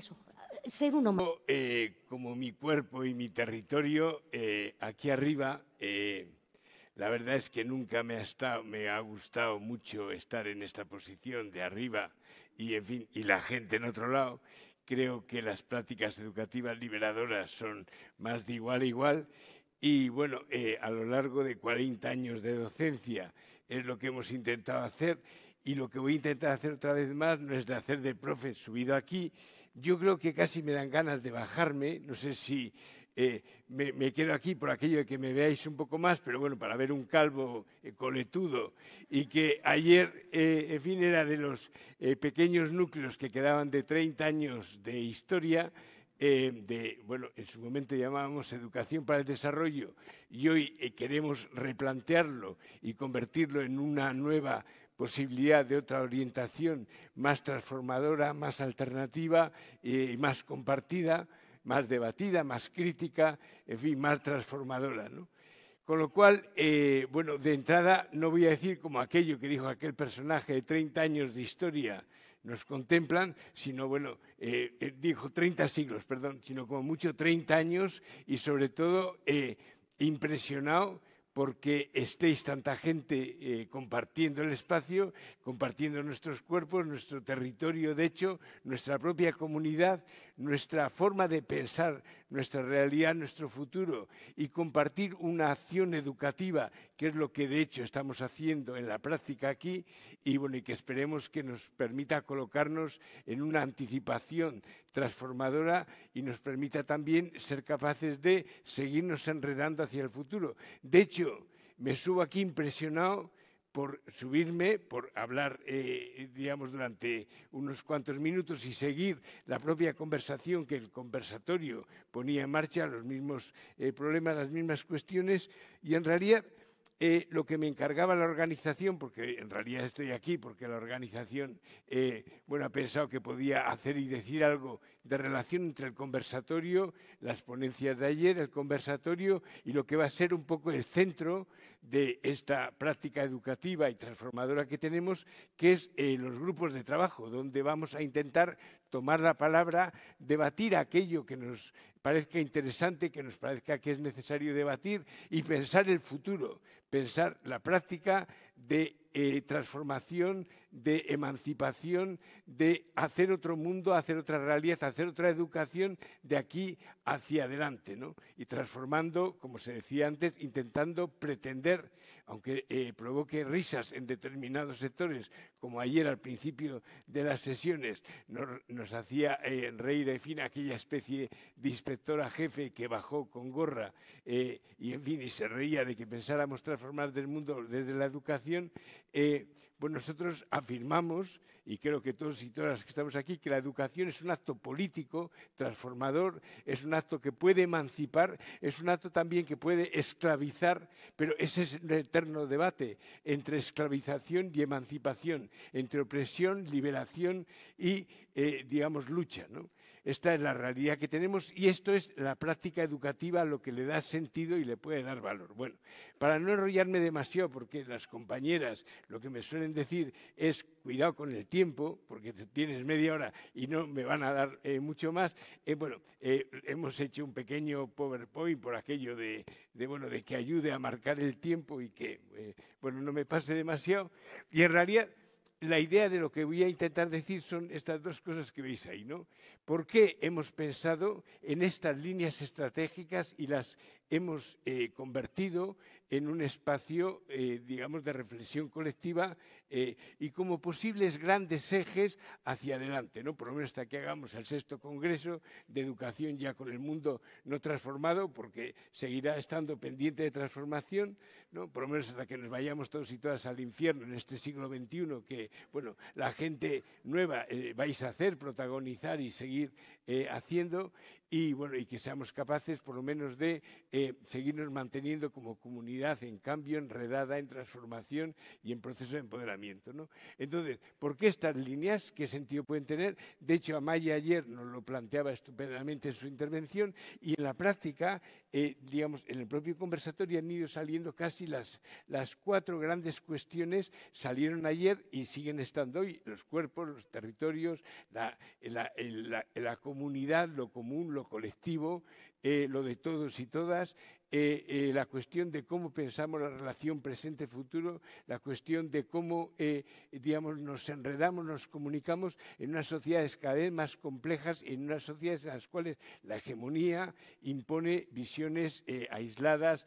eso, ser. Eh, como mi cuerpo y mi territorio, eh, aquí arriba, eh, la verdad es que nunca me ha, estado, me ha gustado mucho estar en esta posición de arriba y, en fin, y la gente en otro lado. Creo que las prácticas educativas liberadoras son más de igual a igual y bueno, a lo largo de 40 años de docencia es lo que hemos intentado hacer y lo que voy a intentar hacer otra vez más no es de hacer de profe subido aquí. Yo creo que casi me dan ganas de bajarme, no sé si eh, me, quedo aquí por aquello de que me veáis un poco más, pero bueno, para ver un calvo eh, coletudo y que ayer, eh, en fin, era de los pequeños núcleos que quedaban de 30 años de historia, de, bueno, en su momento llamábamos educación para el desarrollo y hoy queremos replantearlo y convertirlo en una nueva posibilidad de otra orientación más transformadora, más alternativa y más compartida, más debatida, más crítica, en fin, más transformadora. Con lo cual, eh, bueno, de entrada no voy a decir como aquello que dijo aquel personaje de 30 años de historia nos contemplan, sino, bueno, eh, eh, dijo 30 siglos, perdón, sino como mucho 30 años y sobre todo impresionado porque estéis tanta gente eh, compartiendo el espacio, compartiendo nuestros cuerpos, nuestro territorio, de hecho, nuestra propia comunidad, nuestra forma de pensar nuestra realidad, nuestro futuro y compartir una acción educativa, que es lo que de hecho estamos haciendo en la práctica aquí y bueno, y que esperemos que nos permita colocarnos en una anticipación transformadora y nos permita también ser capaces de seguirnos enredando hacia el futuro. De hecho, me subo aquí impresionado por subirme, por hablar, eh, digamos, durante unos cuantos minutos y seguir la propia conversación que el conversatorio ponía en marcha, los mismos eh, problemas, las mismas cuestiones, y en realidad eh, lo que me encargaba la organización, porque en realidad estoy aquí porque la organización eh, bueno, ha pensado que podía hacer y decir algo de relación entre el conversatorio, las ponencias de ayer, el conversatorio y lo que va a ser un poco el centro de esta práctica educativa y transformadora que tenemos, que es eh, los grupos de trabajo, donde vamos a intentar tomar la palabra, debatir aquello que nos parezca interesante, que nos parezca que es necesario debatir y pensar el futuro, pensar la práctica de eh, transformación, de emancipación, de hacer otro mundo, hacer otra realidad, hacer otra educación de aquí hacia adelante. Y transformando, como se decía antes, intentando pretender, aunque eh, provoque risas en determinados sectores, como ayer al principio de las sesiones nos, hacía eh, reír, en fin, aquella especie de inspectora jefe que bajó con gorra y, en fin, y se reía de que pensáramos transformar del mundo desde la educación, eh, pues nosotros afirmamos, y creo que todos y todas las que estamos aquí, que la educación es un acto político, transformador, es un acto que puede emancipar, es un acto también que puede esclavizar, pero ese es el eterno debate entre esclavización y emancipación, entre opresión, liberación y, eh, digamos, lucha. ¿no? Esta es la realidad que tenemos y esto es la práctica educativa lo que le da sentido y le puede dar valor. Bueno, para no enrollarme demasiado, porque las compañeras lo que me suelen decir es cuidado con el tiempo, porque tienes media hora y no me van a dar eh, mucho más. Eh, bueno, eh, hemos hecho un pequeño PowerPoint por aquello de, de, bueno, de que ayude a marcar el tiempo y que, bueno, no me pase demasiado. Y en realidad la idea de lo que voy a intentar decir son estas dos cosas que veis ahí, ¿no? ¿Por qué hemos pensado en estas líneas estratégicas y las hemos eh, convertido en un espacio, eh, digamos, de reflexión colectiva eh, y como posibles grandes ejes hacia adelante, ¿no? Por lo menos hasta que hagamos el sexto congreso de educación ya con el mundo no transformado, porque seguirá estando pendiente de transformación, ¿no? Por lo menos hasta que nos vayamos todos y todas al infierno en este siglo XXI, que, bueno, la gente nueva vais a hacer, protagonizar y seguir haciendo, y, bueno, y que seamos capaces, por lo menos, de seguirnos manteniendo como comunidad en cambio, enredada, en transformación y en proceso de empoderamiento. ¿no? Entonces, ¿por qué estas líneas? ¿Qué sentido pueden tener? De hecho, Amaya ayer nos lo planteaba estupendamente en su intervención y en la práctica, eh, digamos, en el propio conversatorio han ido saliendo casi las, las cuatro grandes cuestiones, salieron ayer y siguen estando hoy, los cuerpos, los territorios, la, la comunidad, lo común, lo colectivo, eh, lo de todos y todas, eh, eh, la cuestión de cómo pensamos la relación presente-futuro, la cuestión de cómo, digamos, nos enredamos, nos comunicamos en unas sociedades cada vez más complejas, en unas sociedades en las cuales la hegemonía impone visiones aisladas,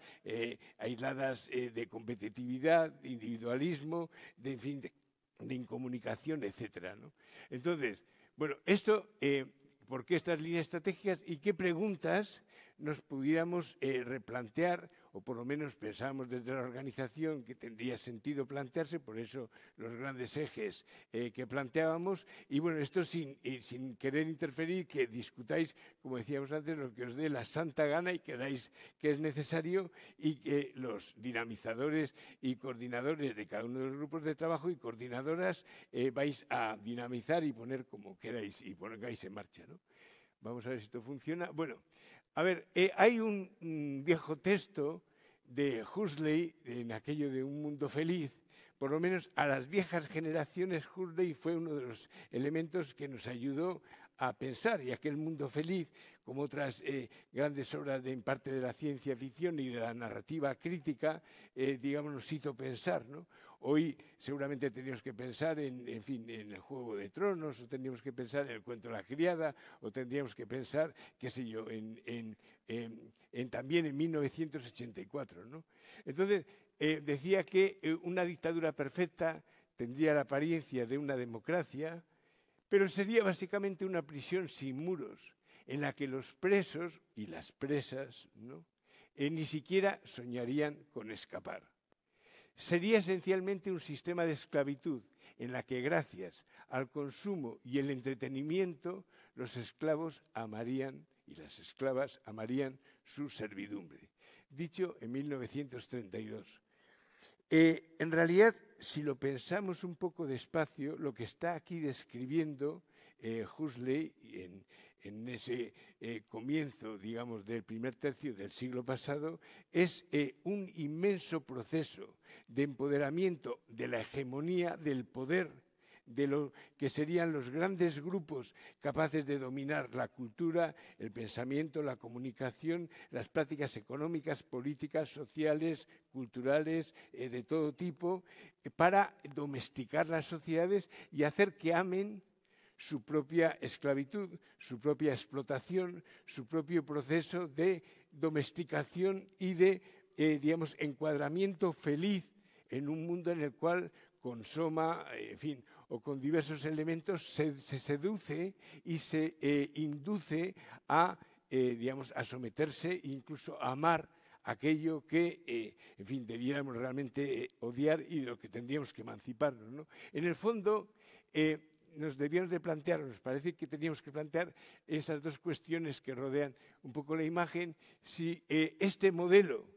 aisladas de competitividad, de individualismo, de, en fin, de, incomunicación, etcétera. Entonces, bueno, esto por qué estas líneas estratégicas y qué preguntas nos pudiéramos eh, replantear, o por lo menos pensamos desde la organización que tendría sentido plantearse, por eso los grandes ejes eh, que planteábamos. Y bueno, esto sin, sin querer interferir, que discutáis, como decíamos antes, lo que os dé la santa gana y queráis que es necesario y que los dinamizadores y coordinadores de cada uno de los grupos de trabajo y coordinadoras eh, vais a dinamizar y poner como queráis y pongáis en marcha. ¿no? Vamos a ver si esto funciona. Bueno, a ver, eh, hay un, viejo texto de Huxley en aquello de un mundo feliz. Por lo menos a las viejas generaciones Huxley fue uno de los elementos que nos ayudó a pensar y aquel mundo feliz, como otras eh, grandes obras de, en parte de la ciencia ficción y de la narrativa crítica, eh, digamos, nos hizo pensar. ¿no? Hoy seguramente tendríamos que pensar en, fin, en el Juego de Tronos, o tendríamos que pensar en el cuento de la criada, o tendríamos que pensar, qué sé yo, en, también en 1984. ¿no? Entonces, eh, decía que una dictadura perfecta tendría la apariencia de una democracia, pero sería básicamente una prisión sin muros, en la que los presos y las presas. Eh, ni siquiera soñarían con escapar sería esencialmente un sistema de esclavitud en la que gracias al consumo y el entretenimiento los esclavos amarían y las esclavas amarían su servidumbre. Dicho en 1932. Eh, en realidad, si lo pensamos un poco despacio, lo que está aquí describiendo eh, Huxley en, ese eh, comienzo, digamos, del primer tercio del siglo pasado, es eh, un inmenso proceso de empoderamiento de la hegemonía del poder de lo que serían los grandes grupos capaces de dominar la cultura, el pensamiento, la comunicación, las prácticas económicas, políticas, sociales, culturales, eh, de todo tipo, para domesticar las sociedades y hacer que amen su propia esclavitud, su propia explotación, su propio proceso de domesticación y de, eh, digamos, encuadramiento feliz en un mundo en el cual con soma, en fin, o con diversos elementos se, seduce y se eh, induce a, eh, digamos, a someterse incluso a amar aquello que, en fin, debiéramos realmente odiar y de lo que tendríamos que emanciparnos. ¿no? En el fondo, nos debíamos de plantear, nos parece que teníamos que plantear esas dos cuestiones que rodean un poco la imagen, si eh, este modelo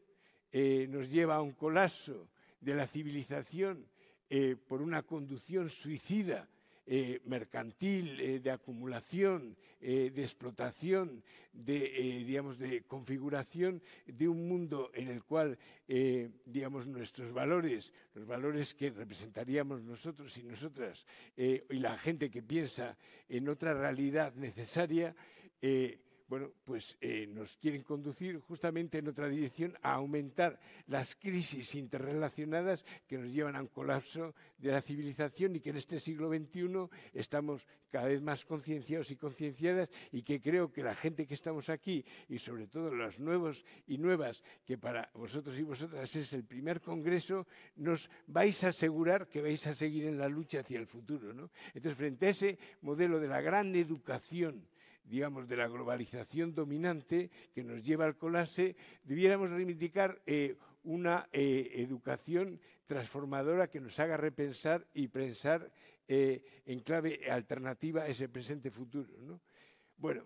eh, nos lleva a un colapso de la civilización eh, por una conducción suicida eh, mercantil, eh, de acumulación, de explotación, de, digamos, de configuración de un mundo en el cual, digamos, nuestros valores, los valores que representaríamos nosotros y nosotras, y la gente que piensa en otra realidad necesaria, bueno, pues eh, nos quieren conducir justamente en otra dirección a aumentar las crisis interrelacionadas que nos llevan a un colapso de la civilización y que en este siglo XXI estamos cada vez más concienciados y concienciadas y que creo que la gente que estamos aquí y sobre todo los nuevos y nuevas, que para vosotros y vosotras es el primer congreso, nos vais a asegurar que vais a seguir en la lucha hacia el futuro. ¿no? Entonces, frente a ese modelo de la gran educación, digamos, de la globalización dominante que nos lleva al colapse, debiéramos reivindicar eh, una eh, educación transformadora que nos haga repensar y pensar eh, en clave alternativa a ese presente futuro. Bueno,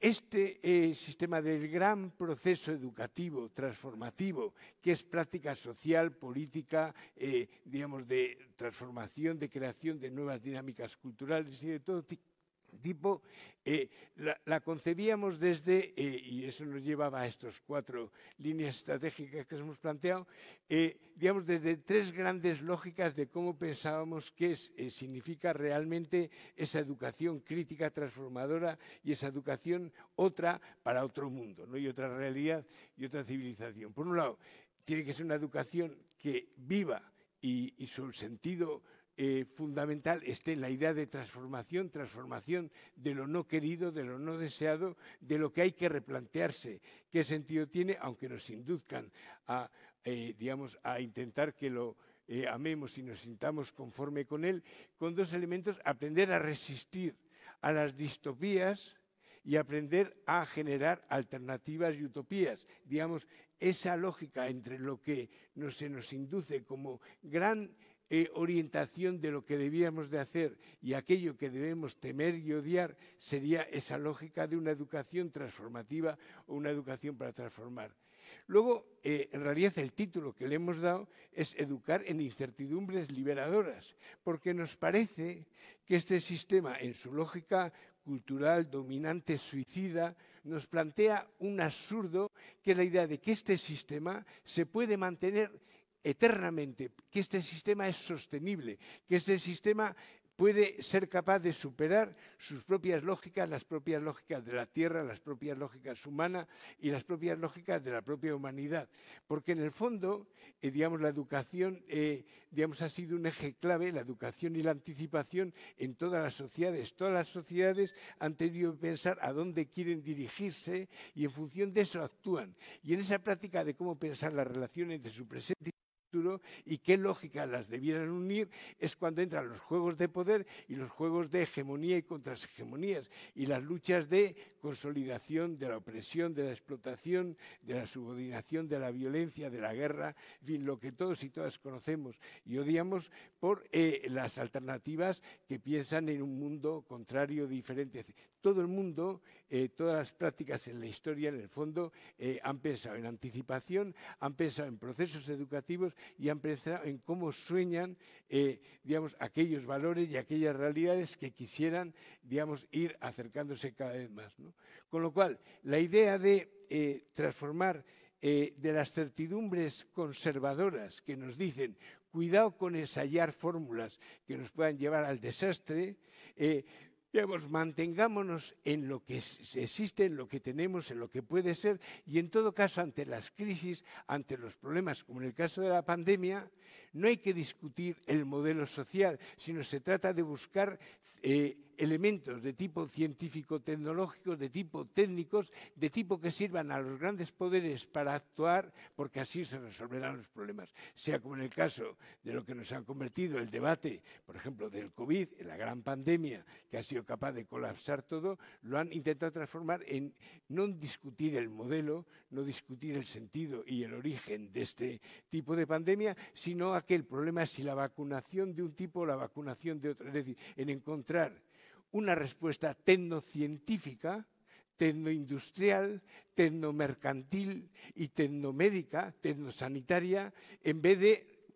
este eh, sistema del gran proceso educativo, transformativo, que es práctica social, política, digamos, de transformación, de creación de nuevas dinámicas culturales y de todo tipo, eh, la, concebíamos desde, eh, y eso nos llevaba a estas cuatro líneas estratégicas que hemos planteado, eh, digamos, desde tres grandes lógicas de cómo pensábamos que significa realmente esa educación crítica transformadora y esa educación otra para otro mundo, ¿no? y otra realidad y otra civilización. Por un lado, tiene que ser una educación que viva y su sentido eh, fundamental esté en la idea de transformación, transformación de lo no querido, de lo no deseado, de lo que hay que replantearse, qué sentido tiene, aunque nos induzcan a, eh, digamos, a intentar que lo eh, amemos y nos sintamos conforme con él, con dos elementos, aprender a resistir a las distopías y aprender a generar alternativas y utopías. Digamos, esa lógica entre lo que se nos induce como gran eh, orientación de lo que debíamos de hacer y aquello que debemos temer y odiar sería esa lógica de una educación transformativa o una educación para transformar. Luego, eh, en realidad, el título que le hemos dado es Educar en incertidumbres liberadoras, porque nos parece que este sistema, en su lógica cultural dominante suicida, nos plantea un absurdo, que es la idea de que este sistema se puede mantener eternamente, que este sistema es sostenible, que este sistema puede ser capaz de superar sus propias lógicas, las propias lógicas de la Tierra, las propias lógicas humanas y las propias lógicas de la propia humanidad. Porque en el fondo, eh, digamos, la educación eh, digamos, ha sido un eje clave, la educación y la anticipación en todas las sociedades. Todas las sociedades han tenido que pensar a dónde quieren dirigirse y en función de eso actúan. Y en esa práctica de cómo pensar las relaciones de su presente y qué lógica las debieran unir es cuando entran los juegos de poder y los juegos de hegemonía y contrahegemonías y las luchas de consolidación de la opresión, de la explotación, de la subordinación, de la violencia, de la guerra, en fin, lo que todos y todas conocemos y odiamos por eh, las alternativas que piensan en un mundo contrario, diferente. Todo el mundo, eh, todas las prácticas en la historia, en el fondo, eh, han pensado en anticipación, han pensado en procesos educativos y han pensado en cómo sueñan, eh, digamos, aquellos valores y aquellas realidades que quisieran, digamos, ir acercándose cada vez más. Con lo cual, la idea de transformar de las certidumbres conservadoras que nos dicen cuidado con ensayar fórmulas que nos puedan llevar al desastre, Digamos, mantengámonos en lo que existe, en lo que tenemos, en lo que puede ser, y en todo caso, ante las crisis, ante los problemas, como en el caso de la pandemia, no hay que discutir el modelo social, sino se trata de buscar eh, elementos de tipo científico-tecnológico, de tipo técnicos, de tipo que sirvan a los grandes poderes para actuar, porque así se resolverán los problemas. Sea como en el caso de lo que nos ha convertido el debate, por ejemplo, del COVID, la gran pandemia que ha sido capaz de colapsar todo, lo han intentado transformar en no discutir el modelo, no discutir el sentido y el origen de este tipo de pandemia, sino a que el problema es si la vacunación de un tipo o la vacunación de otro. Es decir, en encontrar una respuesta tecnocientífica, tecnoindustrial, tecnomercantil y tecnomédica, tecnosanitaria, en vez de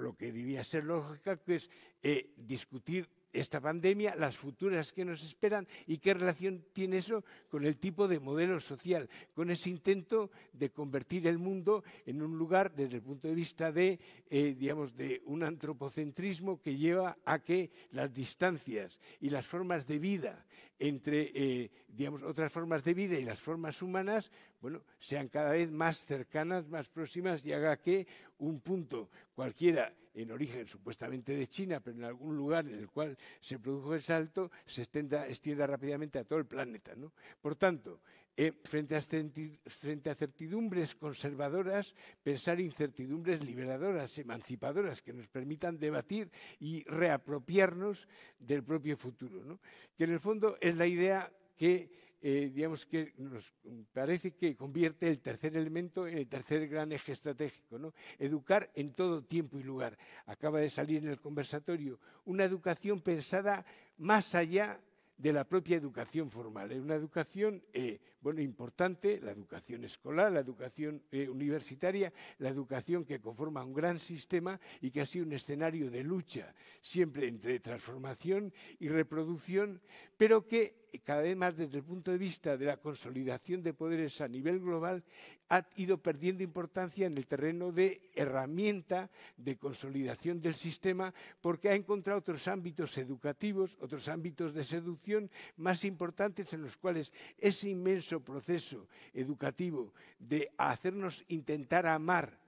lo que debía ser lógica, que es eh, discutir esta pandemia, las futuras que nos esperan y qué relación tiene eso con el tipo de modelo social, con ese intento de convertir el mundo en un lugar desde el punto de vista de, eh, digamos, de un antropocentrismo que lleva a que las distancias y las formas de vida entre, eh, digamos, otras formas de vida y las formas humanas, bueno, sean cada vez más cercanas, más próximas y haga que un punto cualquiera en origen supuestamente de China, pero en algún lugar en el cual se produjo el salto, se extienda, rápidamente a todo el planeta. ¿no? Por tanto, eh, frente, a frente a certidumbres conservadoras, pensar incertidumbres liberadoras, emancipadoras, que nos permitan debatir y reapropiarnos del propio futuro. ¿no? Que en el fondo es la idea que eh, digamos que nos parece que convierte el tercer elemento en el tercer gran eje estratégico, ¿no? Educar en todo tiempo y lugar. Acaba de salir en el conversatorio una educación pensada más allá de la propia educación formal. Es una educación, eh, bueno, importante, la educación escolar, la educación eh, universitaria, la educación que conforma un gran sistema y que ha sido un escenario de lucha siempre entre transformación y reproducción, pero que cada vez más desde el punto de vista de la consolidación de poderes a nivel global, ha ido perdiendo importancia en el terreno de herramienta de consolidación del sistema porque ha encontrado otros ámbitos educativos, otros ámbitos de seducción más importantes en los cuales ese inmenso proceso educativo de hacernos intentar amar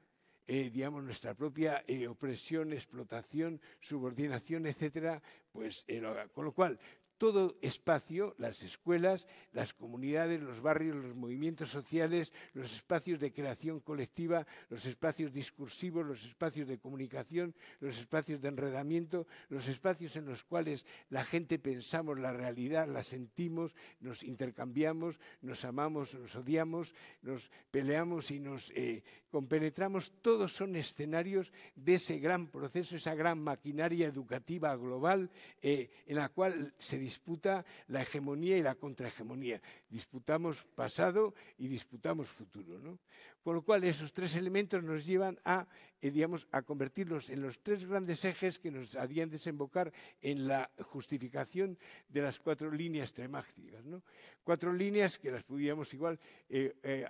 eh, digamos, nuestra propia eh, opresión, explotación, subordinación, etcétera, pues eh, con lo cual todo espacio, las escuelas, las comunidades, los barrios, los movimientos sociales, los espacios de creación colectiva, los espacios discursivos, los espacios de comunicación, los espacios de enredamiento, los espacios en los cuales la gente pensamos la realidad, la sentimos, nos intercambiamos, nos amamos, nos odiamos, nos peleamos y nos eh, compenetramos, todos son escenarios de ese gran proceso, esa gran maquinaria educativa global eh, en la cual se disputa la hegemonía y la contrahegemonía. Disputamos pasado y disputamos futuro. ¿no? Con lo cual, esos tres elementos nos llevan a, eh, digamos, a convertirlos en los tres grandes ejes que nos harían desembocar en la justificación de las cuatro líneas tremácticas. ¿no? Cuatro líneas que las pudiéramos igual, eh, eh,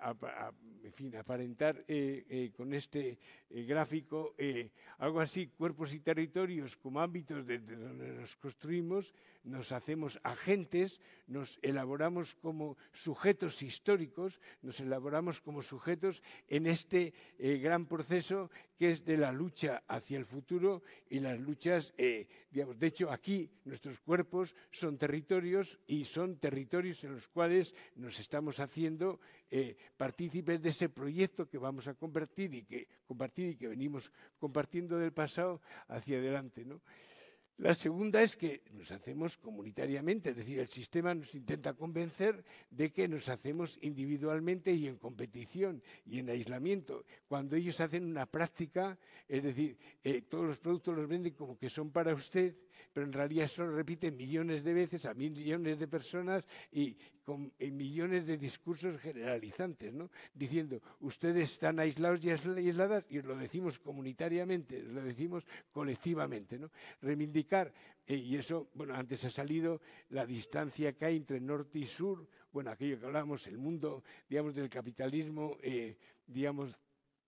en fin, aparentar con este gráfico, algo así, cuerpos y territorios como ámbitos desde donde nos construimos, nos hacemos agentes, nos elaboramos como sujetos históricos, nos elaboramos como sujetos en este eh, gran proceso que es de la lucha hacia el futuro y las luchas, eh, digamos, de hecho aquí nuestros cuerpos son territorios y son territorios en los cuales nos estamos haciendo eh, partícipes de ese proyecto que vamos a convertir y que compartir y que venimos compartiendo del pasado hacia adelante, ¿no? La segunda es que nos hacemos comunitariamente, es decir, el sistema nos intenta convencer de que nos hacemos individualmente y en competición y en aislamiento. Cuando ellos hacen una práctica, es decir, eh, todos los productos los venden como que son para usted, pero en realidad eso lo repiten millones de veces a millones de personas y con millones de discursos generalizantes, ¿no? diciendo, ustedes están aislados y aisladas, y lo decimos comunitariamente, lo decimos colectivamente. ¿no? Reivindicar, eh, y eso, bueno, antes ha salido la distancia que hay entre norte y sur, bueno, aquello que hablamos, el mundo, digamos, del capitalismo, eh, digamos,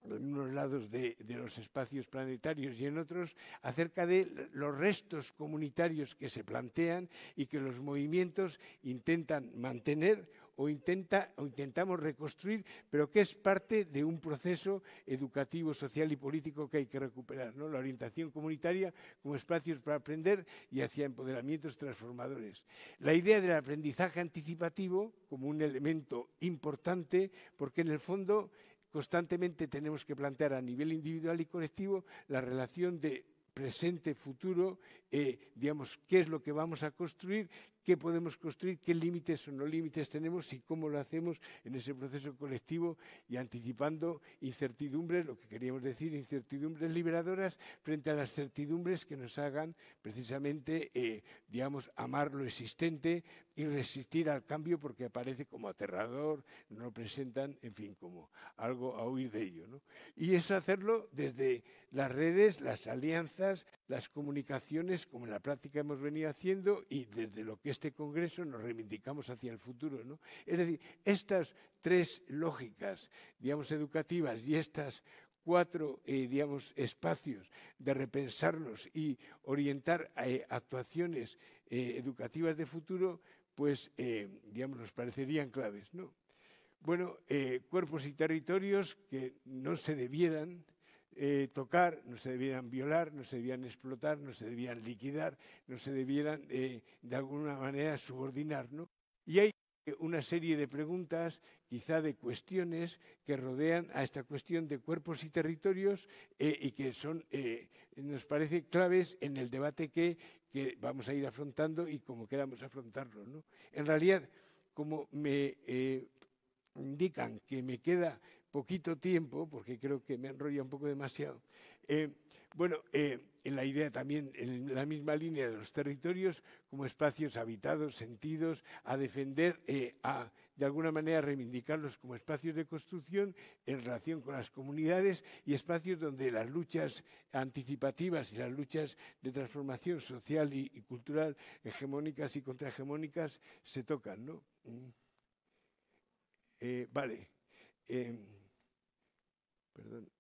en unos lados de, los espacios planetarios y en otros, acerca de los restos comunitarios que se plantean y que los movimientos intentan mantener o, intenta, o intentamos reconstruir, pero que es parte de un proceso educativo, social y político que hay que recuperar. ¿no? La orientación comunitaria como espacios para aprender y hacia empoderamientos transformadores. La idea del aprendizaje anticipativo como un elemento importante, porque en el fondo constantemente tenemos que plantear a nivel individual y colectivo la relación de presente, futuro, eh, digamos, qué es lo que vamos a construir, qué podemos construir, qué límites o no límites tenemos y cómo lo hacemos en ese proceso colectivo y anticipando incertidumbres, lo que queríamos decir, incertidumbres liberadoras frente a las certidumbres que nos hagan precisamente, eh, digamos, amar lo existente y resistir al cambio porque aparece como aterrador, no lo presentan, en fin, como algo a huir de ello. ¿no? Y eso hacerlo desde las redes, las alianzas, las comunicaciones, como en la práctica hemos venido haciendo, y desde lo que este Congreso nos reivindicamos hacia el futuro. ¿no? Es decir, estas tres lógicas, digamos, educativas y estas cuatro, eh, digamos, espacios de repensarnos y orientar eh, actuaciones eh, educativas de futuro, pues, digamos, nos parecerían claves, ¿no? Bueno, cuerpos y territorios que no se debieran eh, tocar, no se debieran violar, no se debían explotar, no se debían liquidar, no se debieran eh, de alguna manera subordinar. ¿no? Y hay una serie de preguntas, quizá de cuestiones que rodean a esta cuestión de cuerpos y territorios eh, y que son, nos parece, claves en el debate que, que, vamos a ir afrontando y como queramos afrontarlo. ¿no? En realidad, como me indican que me queda poquito tiempo, porque creo que me enrolla un poco demasiado. Eh, bueno, eh, la idea también, en la misma línea de los territorios, como espacios habitados, sentidos, a defender, eh, a de alguna manera reivindicarlos como espacios de construcción en relación con las comunidades y espacios donde las luchas anticipativas y las luchas de transformación social y, cultural hegemónicas y contrahegemónicas se tocan. ¿no? Mm. Eh, vale. Eh, perdón.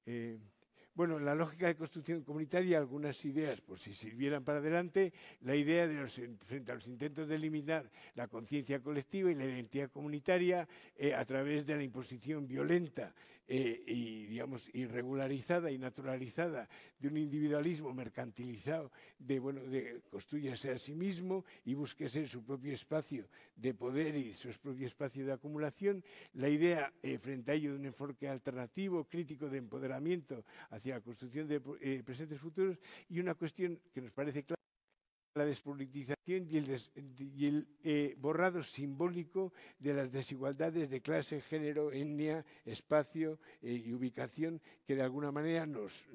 Bueno, en la lógica de construcción comunitaria, algunas ideas, por si sirvieran para adelante, la idea de los, frente a los intentos de eliminar la conciencia colectiva y la identidad comunitaria eh, a través de la imposición violenta eh, y, digamos, irregularizada y naturalizada de un individualismo mercantilizado, de, bueno, de construyese a sí mismo y búsquese su propio espacio de poder y su propio espacio de acumulación. La idea, eh, frente a ello, de un enfoque alternativo, crítico de empoderamiento hacia la construcción de eh, presentes futuros y una cuestión que nos parece clara la despolitización y el, eh, borrado simbólico de las desigualdades de clase, género, etnia, espacio eh, y ubicación que de alguna manera nos,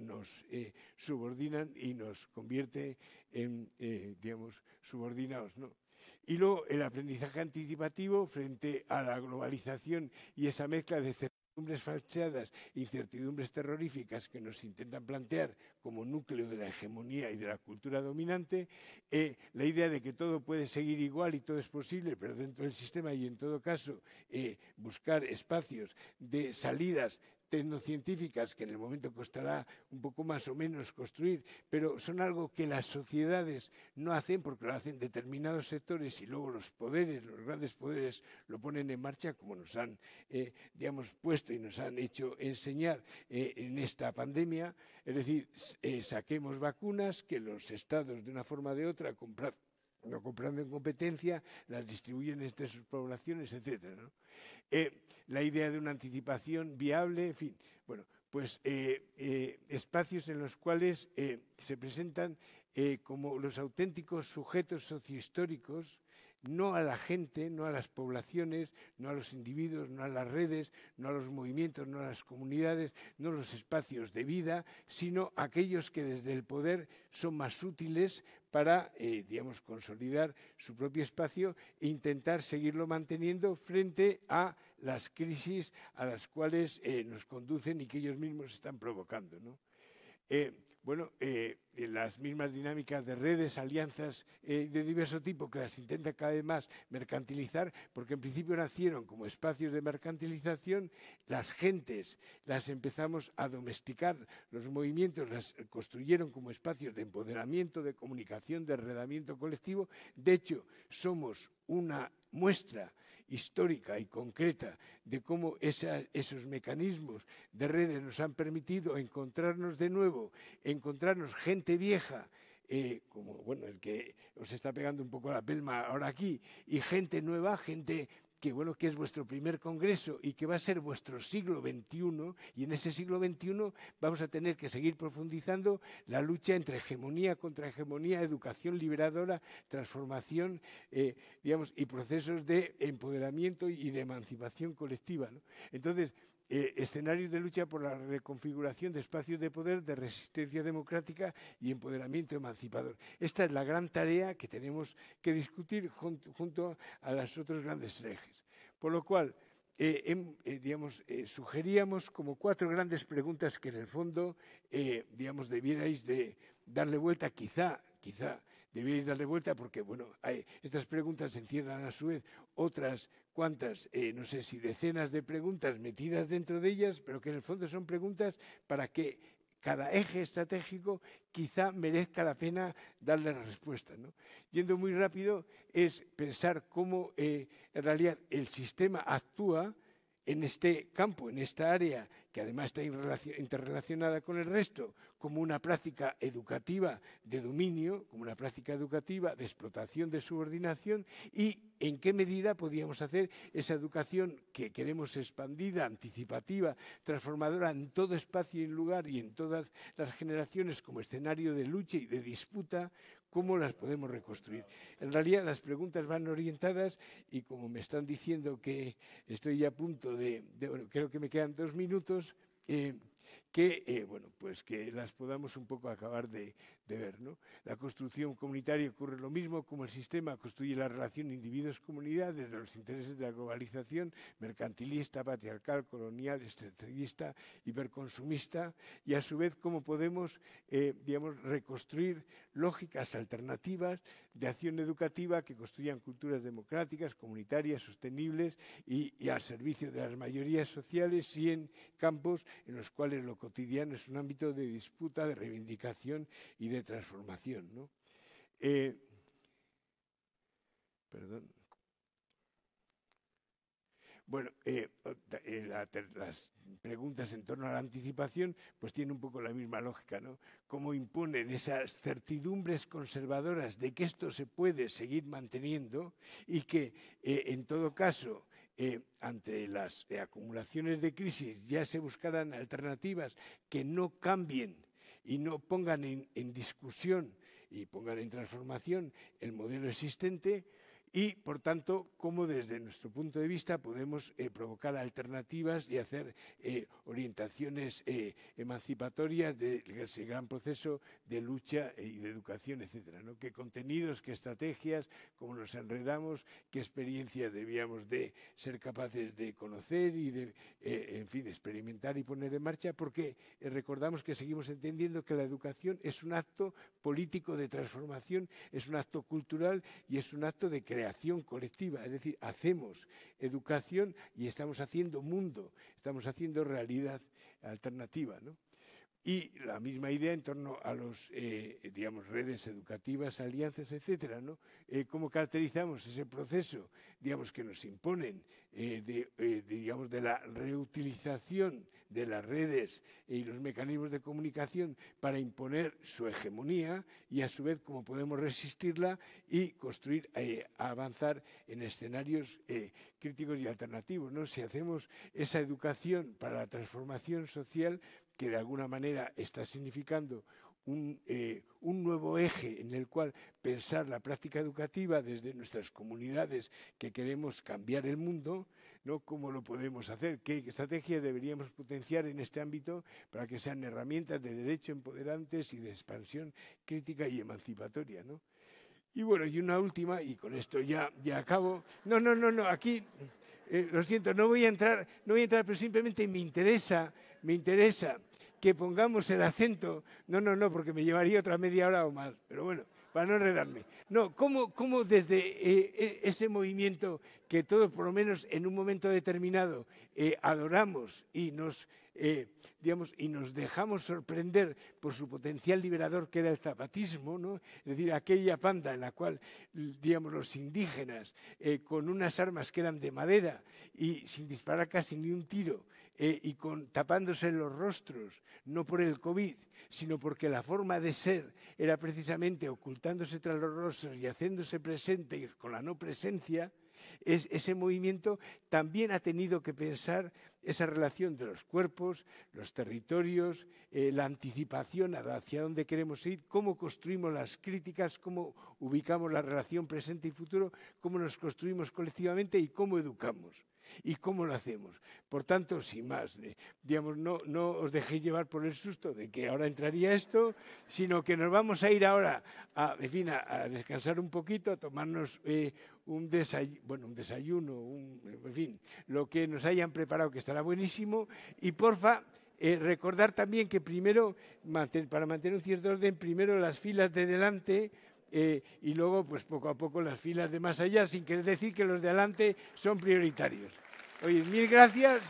eh, subordinan y nos convierte en, digamos, subordinados. Y luego el aprendizaje anticipativo frente a la globalización y esa mezcla de incertidumbres falseadas, incertidumbres terroríficas que nos intentan plantear como núcleo de la hegemonía y de la cultura dominante, eh, la idea de que todo puede seguir igual y todo es posible, pero dentro del sistema y en todo caso eh, buscar espacios de salidas tecnocientíficas que en el momento costará un poco más o menos construir, pero son algo que las sociedades no hacen porque lo hacen determinados sectores y luego los poderes, los grandes poderes lo ponen en marcha como nos han, eh, digamos, puesto y nos han hecho enseñar eh, en esta pandemia. Es decir, eh, saquemos vacunas que los estados de una forma o de otra compran no comprando en competencia, las distribuyen entre sus poblaciones, etc. Eh, la idea de una anticipación viable, en fin, bueno, pues eh, eh, espacios en los cuales se presentan como los auténticos sujetos sociohistóricos no a la gente, no a las poblaciones, no a los individuos, no a las redes, no a los movimientos, no a las comunidades, no a los espacios de vida, sino a aquellos que desde el poder son más útiles para, eh, digamos, consolidar su propio espacio e intentar seguirlo manteniendo frente a las crisis a las cuales eh, nos conducen y que ellos mismos están provocando. ¿no? Eh, bueno, eh, las mismas dinámicas de redes, alianzas eh, de diverso tipo que las intenta cada vez más mercantilizar, porque en principio nacieron como espacios de mercantilización, las gentes las empezamos a domesticar, los movimientos las construyeron como espacios de empoderamiento, de comunicación, de arredamiento colectivo. De hecho, somos una muestra histórica y concreta de cómo esos mecanismos de redes nos han permitido encontrarnos de nuevo, encontrarnos gente vieja, eh, como bueno, el que os está pegando un poco la pelma ahora aquí, y gente nueva, gente que bueno, que es vuestro primer congreso y que va a ser vuestro siglo XXI, y en ese siglo XXI vamos a tener que seguir profundizando la lucha entre hegemonía contra hegemonía, educación liberadora, transformación, eh, digamos, y procesos de empoderamiento y de emancipación colectiva. Entonces, eh, escenarios de lucha por la reconfiguración de espacios de poder, de resistencia democrática y empoderamiento emancipador. Esta es la gran tarea que tenemos que discutir junto, a los otros grandes ejes. Por lo cual, eh, eh, digamos, sugeríamos como cuatro grandes preguntas que en el fondo, digamos, debierais de darle vuelta, quizá, quizá debierais darle vuelta porque, bueno, estas preguntas encierran a su vez otras cuantas, eh, no sé si decenas de preguntas metidas dentro de ellas, pero que en el fondo son preguntas para que cada eje estratégico quizá merezca la pena darle la respuesta. Yendo muy rápido es pensar cómo eh, en realidad el sistema actúa en este campo, en esta área que además está interrelacionada con el resto, como una práctica educativa de dominio, como una práctica educativa de explotación, de subordinación, y en qué medida podíamos hacer esa educación que queremos expandida, anticipativa, transformadora en todo espacio y lugar y en todas las generaciones como escenario de lucha y de disputa, ¿Cómo las podemos reconstruir? En realidad las preguntas van orientadas y como me están diciendo que estoy ya a punto de, bueno, creo que me quedan dos minutos, eh, que, eh, bueno, pues que las podamos un poco acabar de, ver. ¿no? La construcción comunitaria ocurre lo mismo como el sistema construye la relación individuos-comunidad desde los intereses de la globalización mercantilista, patriarcal, colonial, extractivista, hiperconsumista, y a su vez cómo podemos, eh, digamos, reconstruir lógicas alternativas de acción educativa que construyan culturas democráticas, comunitarias, sostenibles y, y al servicio de las mayorías sociales y en campos en los cuales lo cotidiano es un ámbito de disputa, de reivindicación y de transformación. ¿no? Eh, perdón. Bueno, eh, eh, las preguntas en torno a la anticipación pues tienen un poco la misma lógica, ¿no? Cómo imponen esas certidumbres conservadoras de que esto se puede seguir manteniendo y que, en todo caso, eh, ante las acumulaciones de crisis ya se buscarán alternativas que no cambien y no pongan en discusión y pongan en transformación el modelo existente, y, por tanto, cómo desde nuestro punto de vista podemos eh, provocar alternativas y hacer eh, orientaciones eh, emancipatorias de ese gran proceso de lucha y de educación, etcétera. ¿no? ¿Qué contenidos, qué estrategias, cómo nos enredamos, qué experiencias debíamos de ser capaces de conocer y de, en fin, experimentar y poner en marcha? Porque recordamos que seguimos entendiendo que la educación es un acto político de transformación, es un acto cultural y es un acto de creación colectiva, es decir, hacemos educación y estamos haciendo mundo, estamos haciendo realidad alternativa. ¿no? Y la misma idea en torno a los, eh, digamos, redes educativas, alianzas, etcétera, ¿no? Eh, ¿Cómo caracterizamos ese proceso, digamos, que nos imponen eh, digamos, de la reutilización de las redes y los mecanismos de comunicación para imponer su hegemonía y a su vez cómo podemos resistirla y construir, avanzar en escenarios críticos y alternativos, ¿no? Si hacemos esa educación para la transformación social, que de alguna manera está significando eh, un, nuevo eje en el cual pensar la práctica educativa desde nuestras comunidades que queremos cambiar el mundo, ¿no? ¿Cómo lo podemos hacer? ¿Qué estrategias deberíamos potenciar en este ámbito para que sean herramientas de derecho empoderantes y de expansión crítica y emancipatoria, ¿no? Y bueno, y una última, y con esto ya, ya acabo. No, no, no, no, aquí, eh, lo siento, no voy a entrar, no voy a entrar, pero simplemente me interesa me interesa que pongamos el acento, no, no, no, porque me llevaría otra media hora o más, pero bueno, para no enredarme. No, ¿cómo, cómo desde eh, eh, ese movimiento que todos, por lo menos en un momento determinado, eh, adoramos y nos, digamos, y nos dejamos sorprender por su potencial liberador que era el zapatismo, ¿no? es decir, aquella panda en la cual, digamos, los indígenas, con unas armas que eran de madera y sin disparar casi ni un tiro, eh, y con, tapándose los rostros, no por el COVID, sino porque la forma de ser era precisamente ocultándose tras los rostros y haciéndose presente con la no presencia, es, ese movimiento también ha tenido que pensar esa relación de los cuerpos, los territorios, eh, la anticipación hacia dónde queremos ir, cómo construimos las críticas, cómo ubicamos la relación presente y futuro, cómo nos construimos colectivamente y cómo educamos. ¿Y cómo lo hacemos? Por tanto, sin más, eh, digamos, no, no os dejéis llevar por el susto de que ahora entraría esto, sino que nos vamos a ir ahora a, descansar un poquito, a tomarnos eh, un, desayuno, bueno, un desayuno, en fin, lo que nos hayan preparado que estará buenísimo. Y porfa, eh, recordar también que primero, para mantener un cierto orden, primero las filas de delante eh, y luego, pues poco a poco, las filas de más allá, sin querer decir que los de adelante son prioritarios. Oye, mil gracias.